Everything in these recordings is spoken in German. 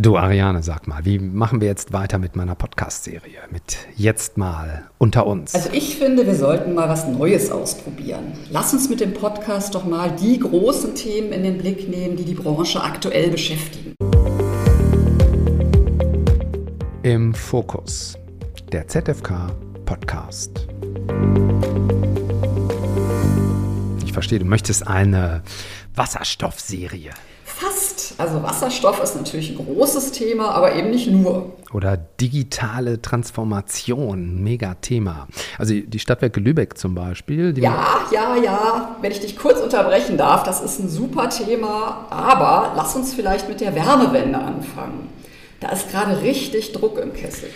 Du Ariane, sag mal, wie machen wir jetzt weiter mit meiner Podcast-Serie? Mit jetzt mal unter uns. Also ich finde, wir sollten mal was Neues ausprobieren. Lass uns mit dem Podcast doch mal die großen Themen in den Blick nehmen, die die Branche aktuell beschäftigen. Im Fokus, der ZFK Podcast. Ich verstehe, du möchtest eine Wasserstoffserie. Also Wasserstoff ist natürlich ein großes Thema, aber eben nicht nur. Oder digitale Transformation, mega Thema. Also die Stadtwerke Lübeck zum Beispiel. ja, ja, ja. Wenn ich dich kurz unterbrechen darf, das ist ein super Thema. Aber lass uns vielleicht mit der Wärmewende anfangen. Da ist gerade richtig Druck im Kessel.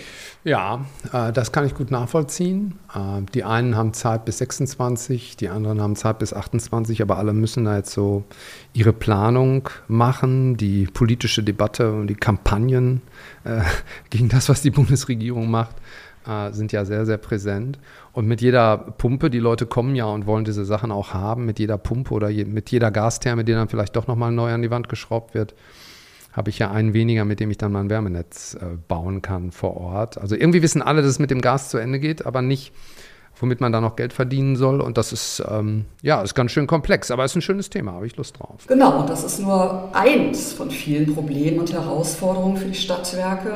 Ja, äh, das kann ich gut nachvollziehen. Äh, die einen haben Zeit bis 26, die anderen haben Zeit bis 28, aber alle müssen da jetzt so ihre Planung machen. Die politische Debatte und die Kampagnen äh, gegen das, was die Bundesregierung macht, äh, sind ja sehr, sehr präsent. Und mit jeder Pumpe, die Leute kommen ja und wollen diese Sachen auch haben, mit jeder Pumpe oder je, mit jeder Gastherme, die dann vielleicht doch nochmal neu an die Wand geschraubt wird, habe ich ja einen weniger, mit dem ich dann mein Wärmenetz äh, bauen kann vor Ort. Also irgendwie wissen alle, dass es mit dem Gas zu Ende geht, aber nicht, womit man da noch Geld verdienen soll. Und das ist, ähm, ja, ist ganz schön komplex, aber ist ein schönes Thema, habe ich Lust drauf. Genau, und das ist nur eins von vielen Problemen und Herausforderungen für die Stadtwerke.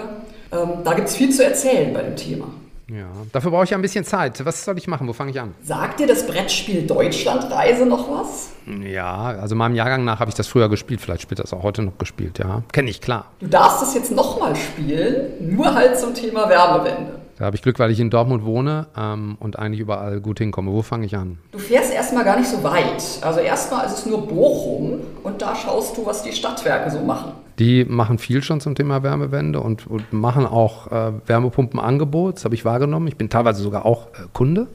Ähm, da gibt es viel zu erzählen bei dem Thema. Ja, dafür brauche ich ein bisschen Zeit. Was soll ich machen? Wo fange ich an? Sagt dir das Brettspiel Deutschlandreise noch was? Ja, also meinem Jahrgang nach habe ich das früher gespielt. Vielleicht spielt das auch heute noch gespielt, ja. Kenne ich, klar. Du darfst es jetzt nochmal spielen, nur halt zum Thema Wärmewende. Da habe ich Glück, weil ich in Dortmund wohne ähm, und eigentlich überall gut hinkomme. Wo fange ich an? Du fährst erstmal gar nicht so weit. Also erstmal ist es nur Bochum und da schaust du, was die Stadtwerke so machen. Die machen viel schon zum Thema Wärmewende und, und machen auch äh, Wärmepumpenangebot. Das habe ich wahrgenommen. Ich bin teilweise sogar auch äh, Kunde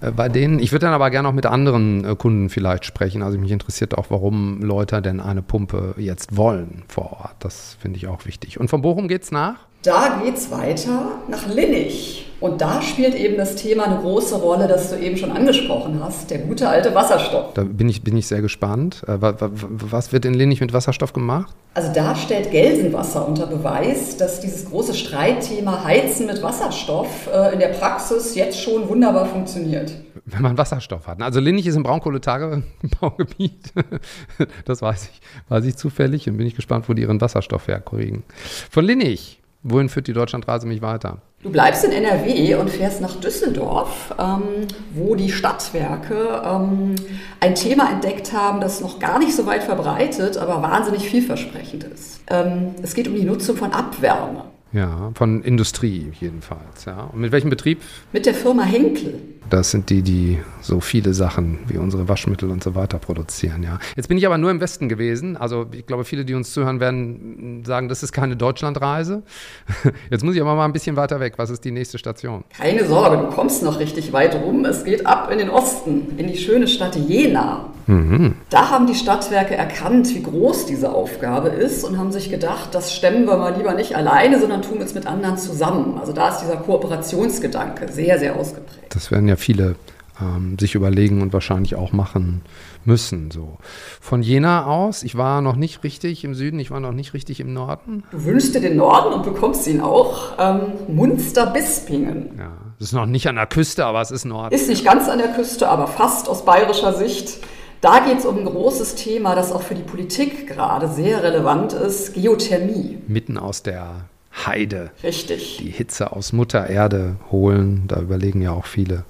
äh, bei denen. Ich würde dann aber gerne auch mit anderen äh, Kunden vielleicht sprechen. Also mich interessiert auch, warum Leute denn eine Pumpe jetzt wollen vor Ort. Das finde ich auch wichtig. Und von Bochum geht es nach? Da geht es weiter nach Linnig. Und da spielt eben das Thema eine große Rolle, das du eben schon angesprochen hast, der gute alte Wasserstoff. Da bin ich, bin ich sehr gespannt. Äh, was wird in Linnig mit Wasserstoff gemacht? Also da stellt Gelsenwasser unter Beweis, dass dieses große Streitthema Heizen mit Wasserstoff äh, in der Praxis jetzt schon wunderbar funktioniert. Wenn man Wasserstoff hat. Also Linnig ist im Braunkohletagebaugebiet. Das weiß ich, weiß ich zufällig und bin ich gespannt, wo die ihren Wasserstoff herkriegen. Von Linnig Wohin führt die Deutschlandreise mich weiter? Du bleibst in NRW und fährst nach Düsseldorf, ähm, wo die Stadtwerke ähm, ein Thema entdeckt haben, das noch gar nicht so weit verbreitet, aber wahnsinnig vielversprechend ist. Ähm, es geht um die Nutzung von Abwärme. Ja, von Industrie jedenfalls. Ja. Und mit welchem Betrieb? Mit der Firma Henkel. Das sind die, die so viele Sachen wie unsere Waschmittel und so weiter produzieren. Ja. Jetzt bin ich aber nur im Westen gewesen. Also ich glaube, viele, die uns zuhören, werden sagen, das ist keine Deutschlandreise. Jetzt muss ich aber mal ein bisschen weiter weg. Was ist die nächste Station? Keine Sorge, du kommst noch richtig weit rum. Es geht ab in den Osten, in die schöne Stadt Jena. Mhm. Da haben die Stadtwerke erkannt, wie groß diese Aufgabe ist und haben sich gedacht, das stemmen wir mal lieber nicht alleine, sondern tun es mit anderen zusammen. Also da ist dieser Kooperationsgedanke sehr, sehr ausgeprägt. Das werden ja viele ähm, sich überlegen und wahrscheinlich auch machen müssen. So. Von Jena aus, ich war noch nicht richtig im Süden, ich war noch nicht richtig im Norden. Du wünschst dir den Norden und bekommst ihn auch. Ähm, Munster-Bispingen. Ja, das ist noch nicht an der Küste, aber es ist Norden. Ist nicht ganz an der Küste, aber fast aus bayerischer Sicht. Da geht es um ein großes Thema, das auch für die Politik gerade sehr relevant ist, Geothermie. Mitten aus der Heide. Richtig. Die Hitze aus Mutter Erde holen, da überlegen ja auch viele,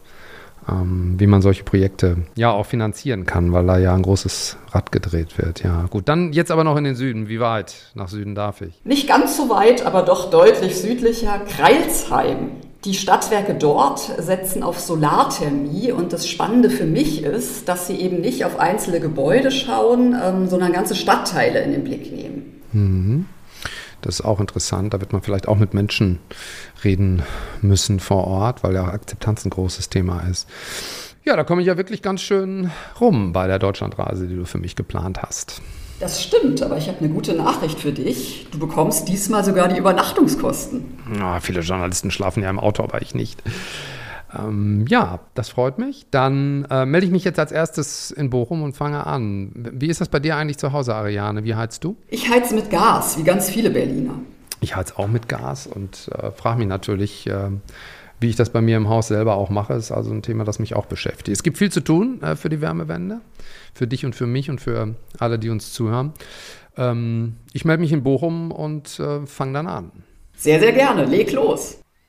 ähm, wie man solche Projekte ja auch finanzieren kann, weil da ja ein großes Rad gedreht wird. Ja, gut. Dann jetzt aber noch in den Süden. Wie weit nach Süden darf ich? Nicht ganz so weit, aber doch deutlich südlicher. Kreilsheim. Die Stadtwerke dort setzen auf Solarthermie und das Spannende für mich ist, dass sie eben nicht auf einzelne Gebäude schauen, ähm, sondern ganze Stadtteile in den Blick nehmen. Mhm. Das ist auch interessant. Da wird man vielleicht auch mit Menschen reden müssen vor Ort, weil ja Akzeptanz ein großes Thema ist. Ja, da komme ich ja wirklich ganz schön rum bei der Deutschlandreise, die du für mich geplant hast. Das stimmt, aber ich habe eine gute Nachricht für dich. Du bekommst diesmal sogar die Übernachtungskosten. Ja, viele Journalisten schlafen ja im Auto, aber ich nicht. Ähm, ja, das freut mich. Dann äh, melde ich mich jetzt als erstes in Bochum und fange an. Wie ist das bei dir eigentlich zu Hause, Ariane? Wie heizt du? Ich heize mit Gas, wie ganz viele Berliner. ich heiz auch mit Gas und äh, frage mich natürlich, äh, wie ich das bei mir im Haus selber auch mache. Ist also ein Thema, das mich auch beschäftigt. Es gibt viel zu tun äh, für die Wärmewende, für dich und für mich und für alle, die uns zuhören. Ähm, ich melde mich in Bochum und äh, fange dann an. Sehr, sehr gerne. Leg los.